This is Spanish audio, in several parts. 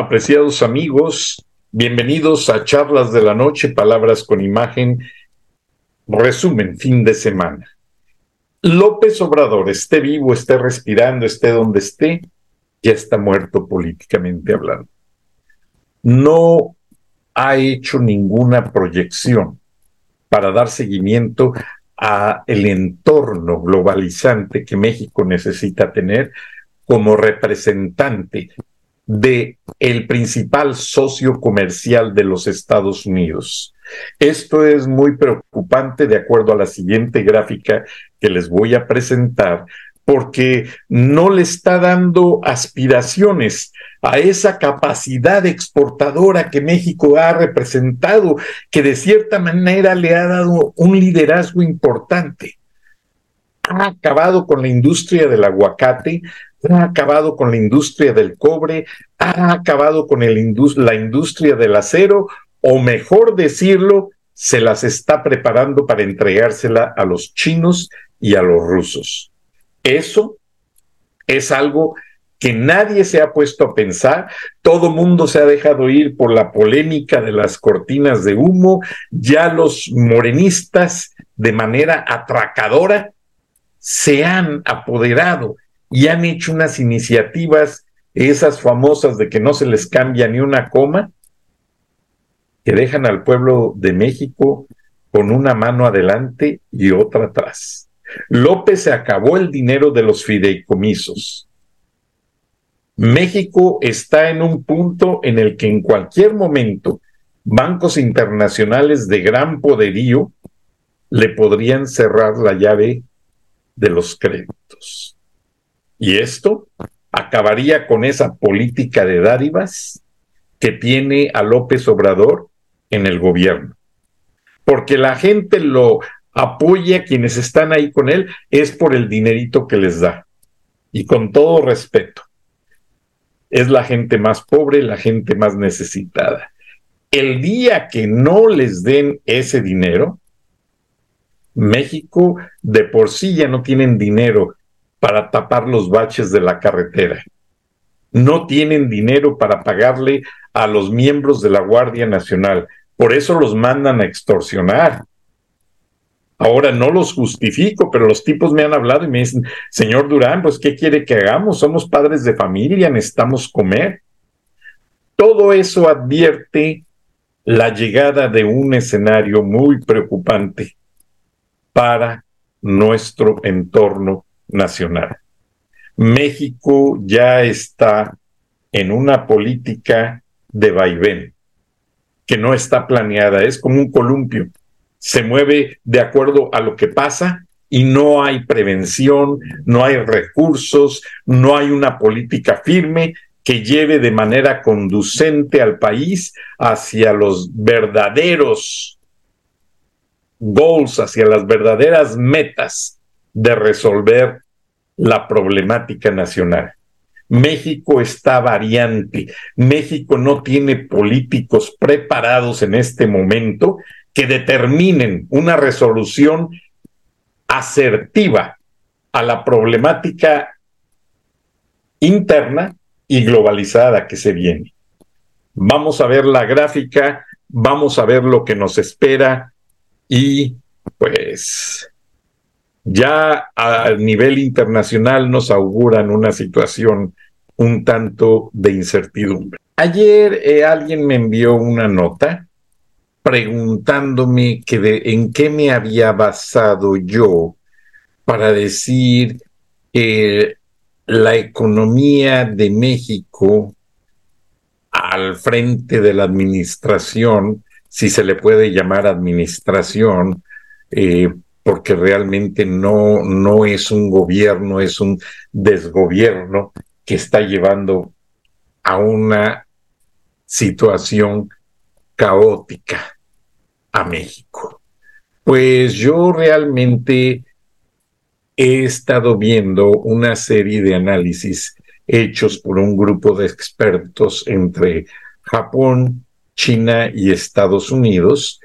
Apreciados amigos, bienvenidos a Charlas de la Noche, Palabras con Imagen Resumen, fin de semana. López Obrador, esté vivo, esté respirando, esté donde esté, ya está muerto políticamente hablando. No ha hecho ninguna proyección para dar seguimiento a el entorno globalizante que México necesita tener como representante de el principal socio comercial de los Estados Unidos. Esto es muy preocupante de acuerdo a la siguiente gráfica que les voy a presentar, porque no le está dando aspiraciones a esa capacidad exportadora que México ha representado, que de cierta manera le ha dado un liderazgo importante. Ha acabado con la industria del aguacate, ha acabado con la industria del cobre, ha acabado con la industria del acero, o mejor decirlo, se las está preparando para entregársela a los chinos y a los rusos. Eso es algo que nadie se ha puesto a pensar, todo mundo se ha dejado ir por la polémica de las cortinas de humo, ya los morenistas de manera atracadora se han apoderado y han hecho unas iniciativas, esas famosas de que no se les cambia ni una coma, que dejan al pueblo de México con una mano adelante y otra atrás. López se acabó el dinero de los fideicomisos. México está en un punto en el que en cualquier momento bancos internacionales de gran poderío le podrían cerrar la llave de los créditos. Y esto acabaría con esa política de dádivas que tiene a López Obrador en el gobierno. Porque la gente lo apoya, quienes están ahí con él, es por el dinerito que les da. Y con todo respeto, es la gente más pobre, la gente más necesitada. El día que no les den ese dinero, México de por sí ya no tienen dinero para tapar los baches de la carretera. No tienen dinero para pagarle a los miembros de la Guardia Nacional. Por eso los mandan a extorsionar. Ahora no los justifico, pero los tipos me han hablado y me dicen, señor Durán, pues ¿qué quiere que hagamos? Somos padres de familia, necesitamos comer. Todo eso advierte la llegada de un escenario muy preocupante para nuestro entorno nacional. México ya está en una política de vaivén que no está planeada, es como un columpio, se mueve de acuerdo a lo que pasa y no hay prevención, no hay recursos, no hay una política firme que lleve de manera conducente al país hacia los verdaderos goals, hacia las verdaderas metas de resolver la problemática nacional. México está variante. México no tiene políticos preparados en este momento que determinen una resolución asertiva a la problemática interna y globalizada que se viene. Vamos a ver la gráfica, vamos a ver lo que nos espera y pues ya a nivel internacional nos auguran una situación un tanto de incertidumbre. Ayer eh, alguien me envió una nota preguntándome que en qué me había basado yo para decir que la economía de México al frente de la administración, si se le puede llamar administración, eh, porque realmente no, no es un gobierno, es un desgobierno que está llevando a una situación caótica a México. Pues yo realmente he estado viendo una serie de análisis hechos por un grupo de expertos entre Japón, China y Estados Unidos.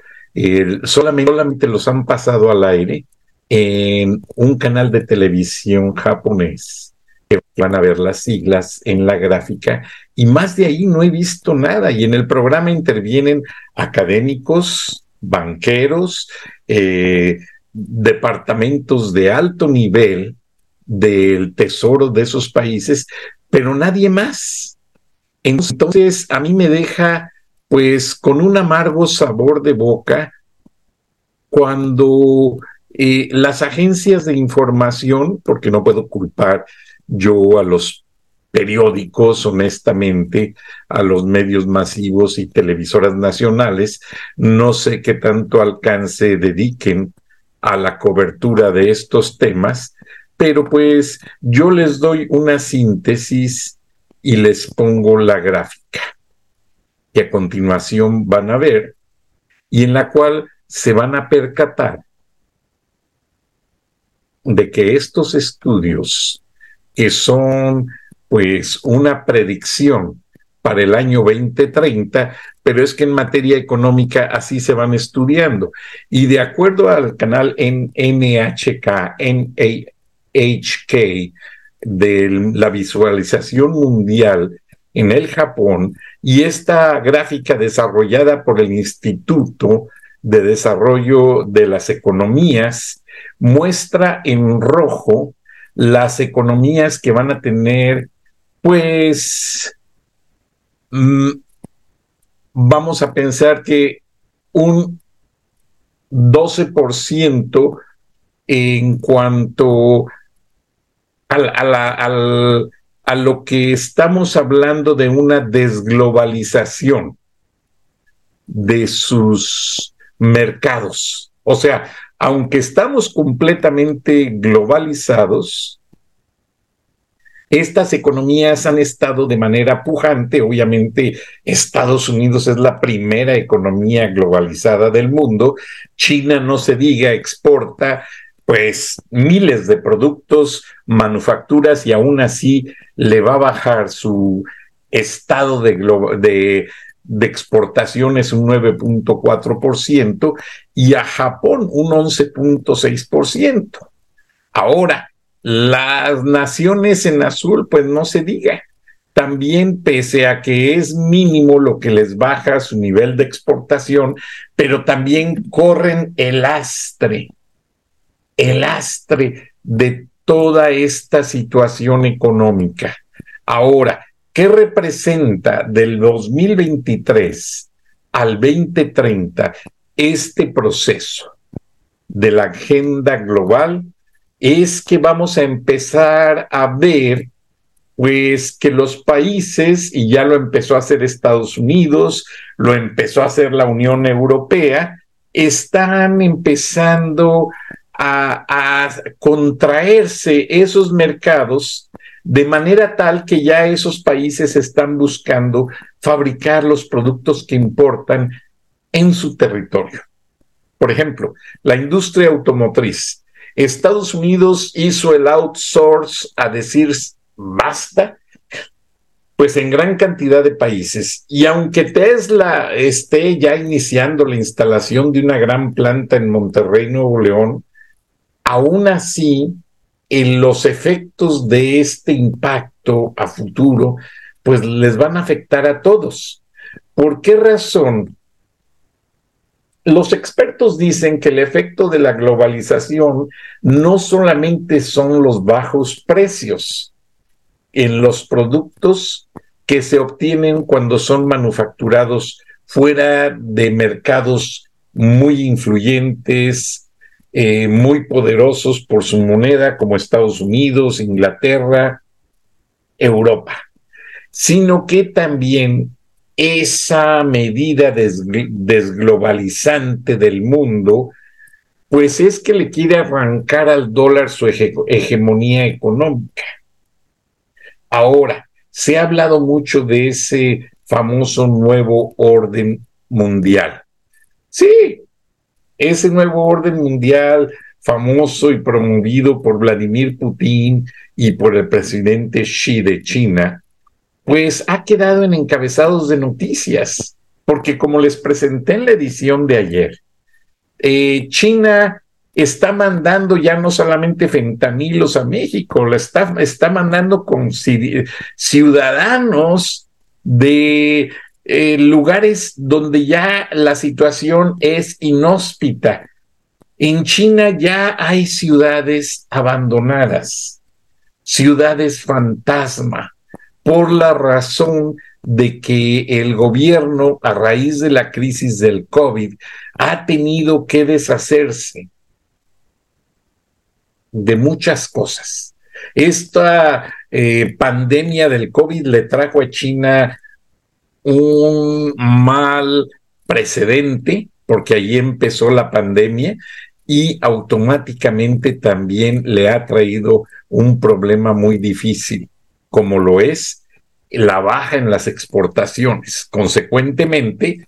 Solamente, los han pasado al aire en un canal de televisión japonés que van a ver las siglas en la gráfica y más de ahí no he visto nada y en el programa intervienen académicos, banqueros, eh, departamentos de alto nivel del tesoro de esos países, pero nadie más. Entonces, a mí me deja pues con un amargo sabor de boca cuando eh, las agencias de información, porque no puedo culpar yo a los periódicos, honestamente, a los medios masivos y televisoras nacionales, no sé qué tanto alcance dediquen a la cobertura de estos temas, pero pues yo les doy una síntesis y les pongo la gráfica que a continuación van a ver y en la cual se van a percatar de que estos estudios que son pues una predicción para el año 2030, pero es que en materia económica así se van estudiando. Y de acuerdo al canal NHK, HK de la visualización mundial en el Japón y esta gráfica desarrollada por el Instituto de Desarrollo de las Economías muestra en rojo las economías que van a tener, pues, mm, vamos a pensar que un 12% en cuanto a, lo que estamos hablando de una desglobalización de sus mercados. O sea, aunque estamos completamente globalizados, estas economías han estado de manera pujante. Obviamente, Estados Unidos es la primera economía globalizada del mundo. China, no se diga, exporta pues miles de productos, manufacturas y aún así le va a bajar su estado de, de, de exportaciones un 9.4% y a Japón un 11.6%. Ahora, las naciones en azul, pues no se diga. También, pese a que es mínimo lo que les baja su nivel de exportación, pero también corren el astre el astre de toda esta situación económica. Ahora, ¿qué representa del 2023 al 2030 este proceso de la agenda global? Es que vamos a empezar a ver pues que los países, y ya lo empezó a hacer Estados Unidos, lo empezó a hacer la Unión Europea, están empezando a, contraerse esos mercados de manera tal que ya esos países están buscando fabricar los productos que importan en su territorio. Por ejemplo, la industria automotriz. Estados Unidos hizo el outsource a decir basta, pues en gran cantidad de países. Y aunque Tesla esté ya iniciando la instalación de una gran planta en Monterrey, Nuevo León, aún así, en los efectos de este impacto a futuro, pues les van a afectar a todos. ¿Por qué razón? Los expertos dicen que el efecto de la globalización no solamente son los bajos precios en los productos que se obtienen cuando son manufacturados fuera de mercados muy influyentes, eh, muy poderosos por su moneda como Estados Unidos, Inglaterra, Europa, sino que también esa medida desglobalizante del mundo, pues es que le quiere arrancar al dólar su hegemonía económica. Ahora, se ha hablado mucho de ese famoso nuevo orden mundial. Sí, ese nuevo orden mundial famoso y promovido por Vladimir Putin y por el presidente Xi de China, pues ha quedado en encabezados de noticias, porque como les presenté en la edición de ayer, eh, China está mandando ya no solamente fentanilos a México, la está, está mandando con ciudadanos de eh, lugares donde ya la situación es inhóspita. En China ya hay ciudades abandonadas, ciudades fantasma, por la razón de que el gobierno, a raíz de la crisis del COVID, ha tenido que deshacerse de muchas cosas. Esta eh, pandemia del COVID le trajo a China un mal precedente, porque allí empezó la pandemia y automáticamente también le ha traído un problema muy difícil, como lo es la baja en las exportaciones. Consecuentemente,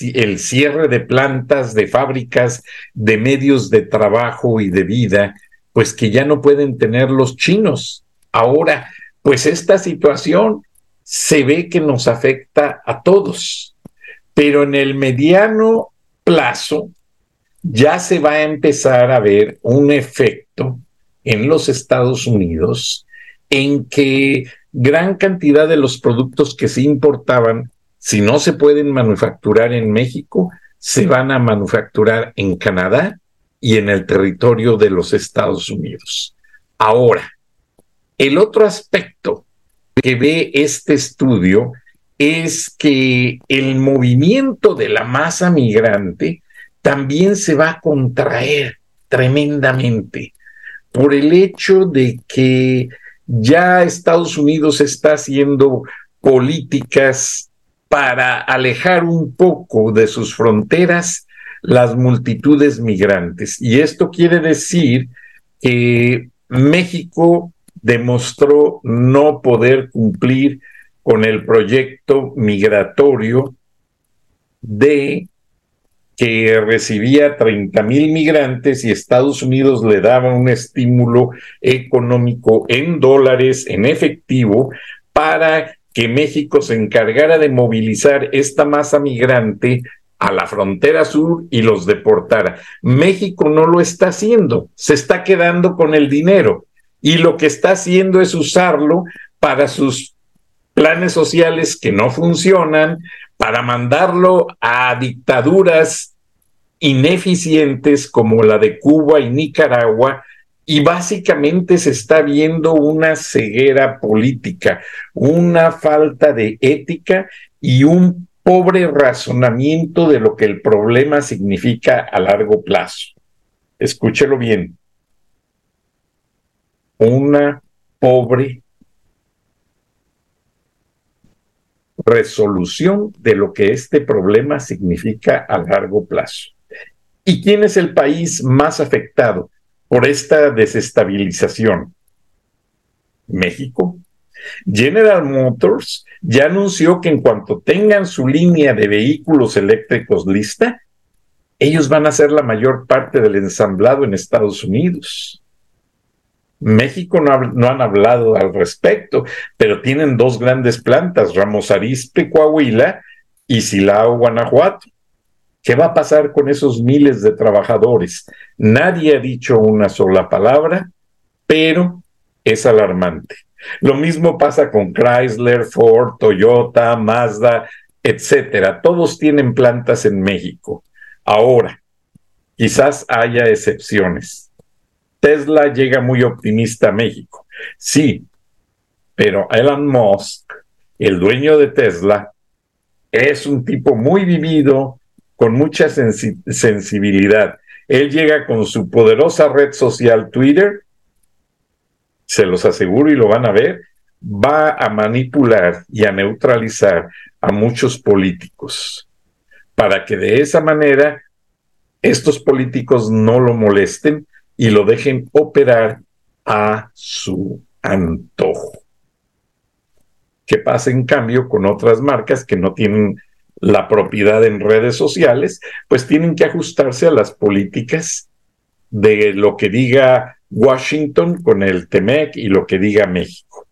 el cierre de plantas, de fábricas, de medios de trabajo y de vida, pues que ya no pueden tener los chinos. Ahora, pues esta situación se ve que nos afecta a todos, pero en el mediano plazo ya se va a empezar a ver un efecto en los Estados Unidos en que gran cantidad de los productos que se importaban, si no se pueden manufacturar en México, se van a manufacturar en Canadá y en el territorio de los Estados Unidos. Ahora, el otro aspecto que ve este estudio es que el movimiento de la masa migrante también se va a contraer tremendamente por el hecho de que ya Estados Unidos está haciendo políticas para alejar un poco de sus fronteras las multitudes migrantes. Y esto quiere decir que México demostró no poder cumplir con el proyecto migratorio de que recibía 30 mil migrantes y Estados Unidos le daba un estímulo económico en dólares, en efectivo, para que México se encargara de movilizar esta masa migrante a la frontera sur y los deportara. México no lo está haciendo, se está quedando con el dinero y lo que está haciendo es usarlo para sus planes sociales que no funcionan, para mandarlo a dictaduras ineficientes como la de Cuba y Nicaragua, y básicamente se está viendo una ceguera política, una falta de ética y un pobre razonamiento de lo que el problema significa a largo plazo. Escúchelo bien una pobre resolución de lo que este problema significa a largo plazo. ¿Y quién es el país más afectado por esta desestabilización? México. General Motors ya anunció que en cuanto tengan su línea de vehículos eléctricos lista, ellos van a ser la mayor parte del ensamblado en Estados Unidos. México no, han hablado al respecto, pero tienen dos grandes plantas, Ramos Arizpe, Coahuila y Silao, Guanajuato. ¿Qué va a pasar con esos miles de trabajadores? Nadie ha dicho una sola palabra, pero es alarmante. Lo mismo pasa con Chrysler, Ford, Toyota, Mazda, etcétera. Todos tienen plantas en México. Ahora, quizás haya excepciones Tesla llega muy optimista a México. Sí, pero Elon Musk, el dueño de Tesla, es un tipo muy vivido, con mucha sensibilidad. él llega con su poderosa red social Twitter, se los aseguro y lo van a ver, va a manipular y a neutralizar a muchos políticos para que de esa manera estos políticos no lo molesten y lo dejen operar a su antojo. ¿Qué pasa en cambio con otras marcas que no tienen la propiedad en redes sociales? Pues tienen que ajustarse a las políticas de lo que diga Washington con el TEMEC y lo que diga México.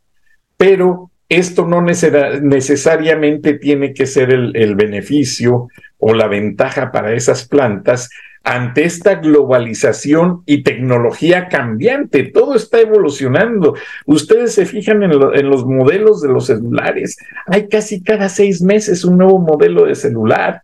Pero esto no necesariamente tiene que ser el, el beneficio o la ventaja para esas plantas ante esta globalización y tecnología cambiante. Todo está evolucionando. Ustedes se fijan en, los modelos de los celulares. Hay casi cada seis meses un nuevo modelo de celular.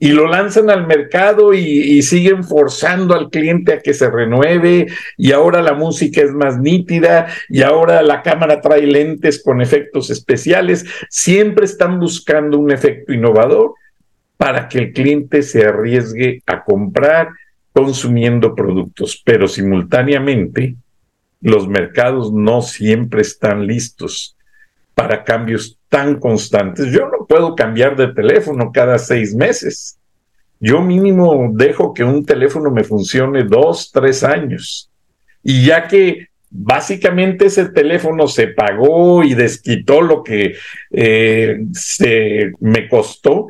Y lo lanzan al mercado y, y siguen forzando al cliente a que se renueve. Y ahora la música es más nítida. Y ahora la cámara trae lentes con efectos especiales. Siempre están buscando un efecto innovador para que el cliente se arriesgue a comprar consumiendo productos, pero simultáneamente los mercados no siempre están listos para cambios tan constantes. Yo no puedo cambiar de teléfono cada seis meses. Yo mínimo dejo que un teléfono me funcione dos, tres años. Y ya que básicamente ese teléfono se pagó y desquitó lo que eh, se me costó,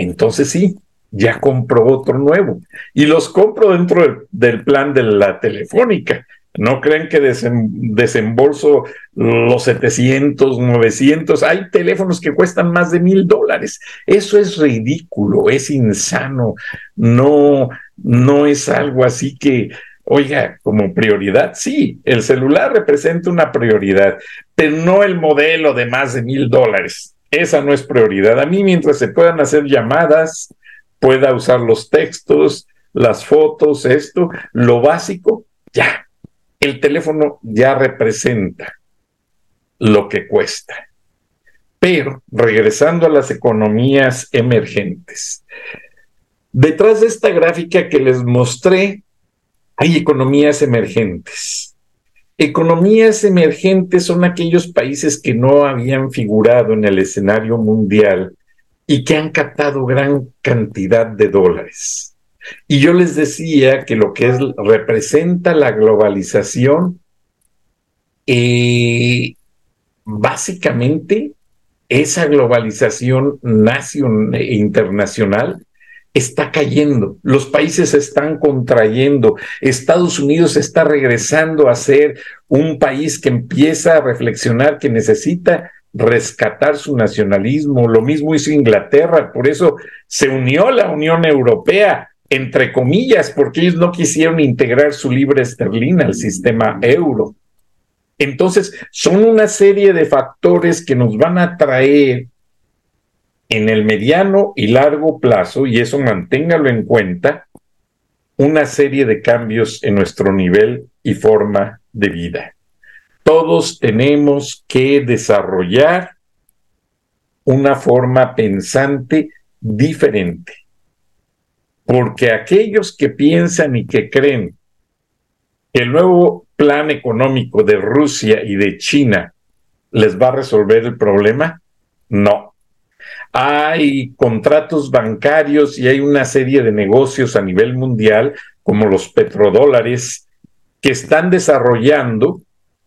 entonces sí, ya compro otro nuevo. Y los compro dentro del, plan de la telefónica. No creen que desembolso los 700, 900. Hay teléfonos que cuestan más de mil dólares. Eso es ridículo, es insano. No, no es algo así que, oiga, como prioridad. Sí, el celular representa una prioridad, pero no el modelo de más de mil dólares. Esa no es prioridad. A mí, mientras se puedan hacer llamadas, pueda usar los textos, las fotos, esto, lo básico, ya. El teléfono ya representa lo que cuesta. Pero, regresando a las economías emergentes, detrás de esta gráfica que les mostré, hay economías emergentes. Economías emergentes son aquellos países que no habían figurado en el escenario mundial y que han captado gran cantidad de dólares. Y yo les decía que lo que es, representa la globalización, eh, básicamente esa globalización nacional e internacional está cayendo, los países se están contrayendo, Estados Unidos está regresando a ser un país que empieza a reflexionar que necesita rescatar su nacionalismo, lo mismo hizo Inglaterra, por eso se unió la Unión Europea, entre comillas, porque ellos no quisieron integrar su libre esterlina al sistema euro. Entonces, son una serie de factores que nos van a traer en el mediano y largo plazo, y eso manténgalo en cuenta, una serie de cambios en nuestro nivel y forma de vida. Todos tenemos que desarrollar una forma pensante diferente, porque aquellos que piensan y que creen que el nuevo plan económico de Rusia y de China les va a resolver el problema, no, hay contratos bancarios y hay una serie de negocios a nivel mundial, como los petrodólares, que están desarrollando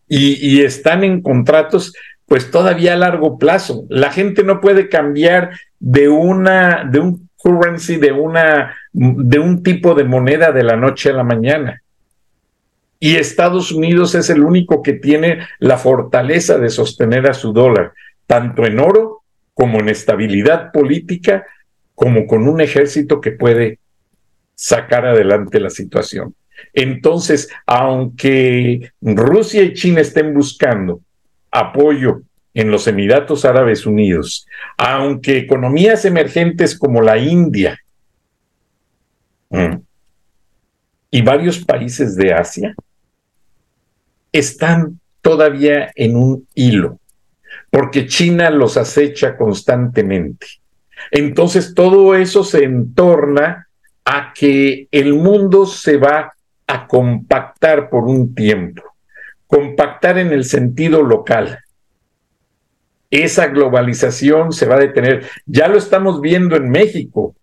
y, están en contratos pues todavía a largo plazo. La gente no puede cambiar de una, de un currency, de una, de un tipo de moneda de la noche a la mañana. Y Estados Unidos es el único que tiene la fortaleza de sostener a su dólar, tanto en oro como en estabilidad política, como con un ejército que puede sacar adelante la situación. Entonces, aunque Rusia y China estén buscando apoyo en los Emiratos Árabes Unidos, aunque economías emergentes como la India mm, y varios países de Asia están todavía en un hilo porque China los acecha constantemente. Entonces todo eso se entorna a que el mundo se va a compactar por un tiempo, compactar en el sentido local. Esa globalización se va a detener. Ya lo estamos viendo en México.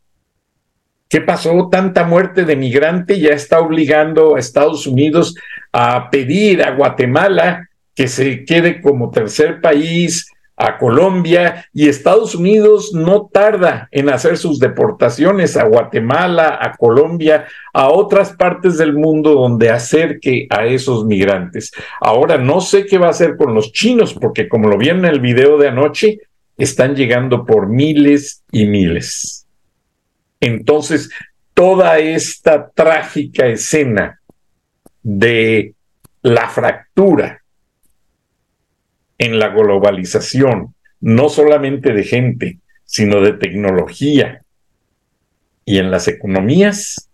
¿Qué pasó? Tanta muerte de migrante ya está obligando a Estados Unidos a pedir a Guatemala que se quede como tercer país, a Colombia y Estados Unidos no tarda en hacer sus deportaciones a Guatemala, a Colombia, a otras partes del mundo donde acerque a esos migrantes. Ahora no sé qué va a hacer con los chinos porque como lo vieron en el video de anoche, están llegando por miles y miles. Entonces, toda esta trágica escena de la fractura en la globalización, no solamente de gente, sino de tecnología y en las economías,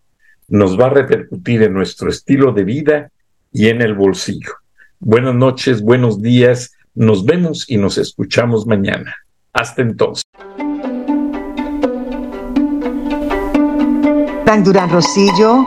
nos va a repercutir en nuestro estilo de vida y en el bolsillo. Buenas noches, buenos días, nos vemos y nos escuchamos mañana. Hasta entonces. Durán Rosillo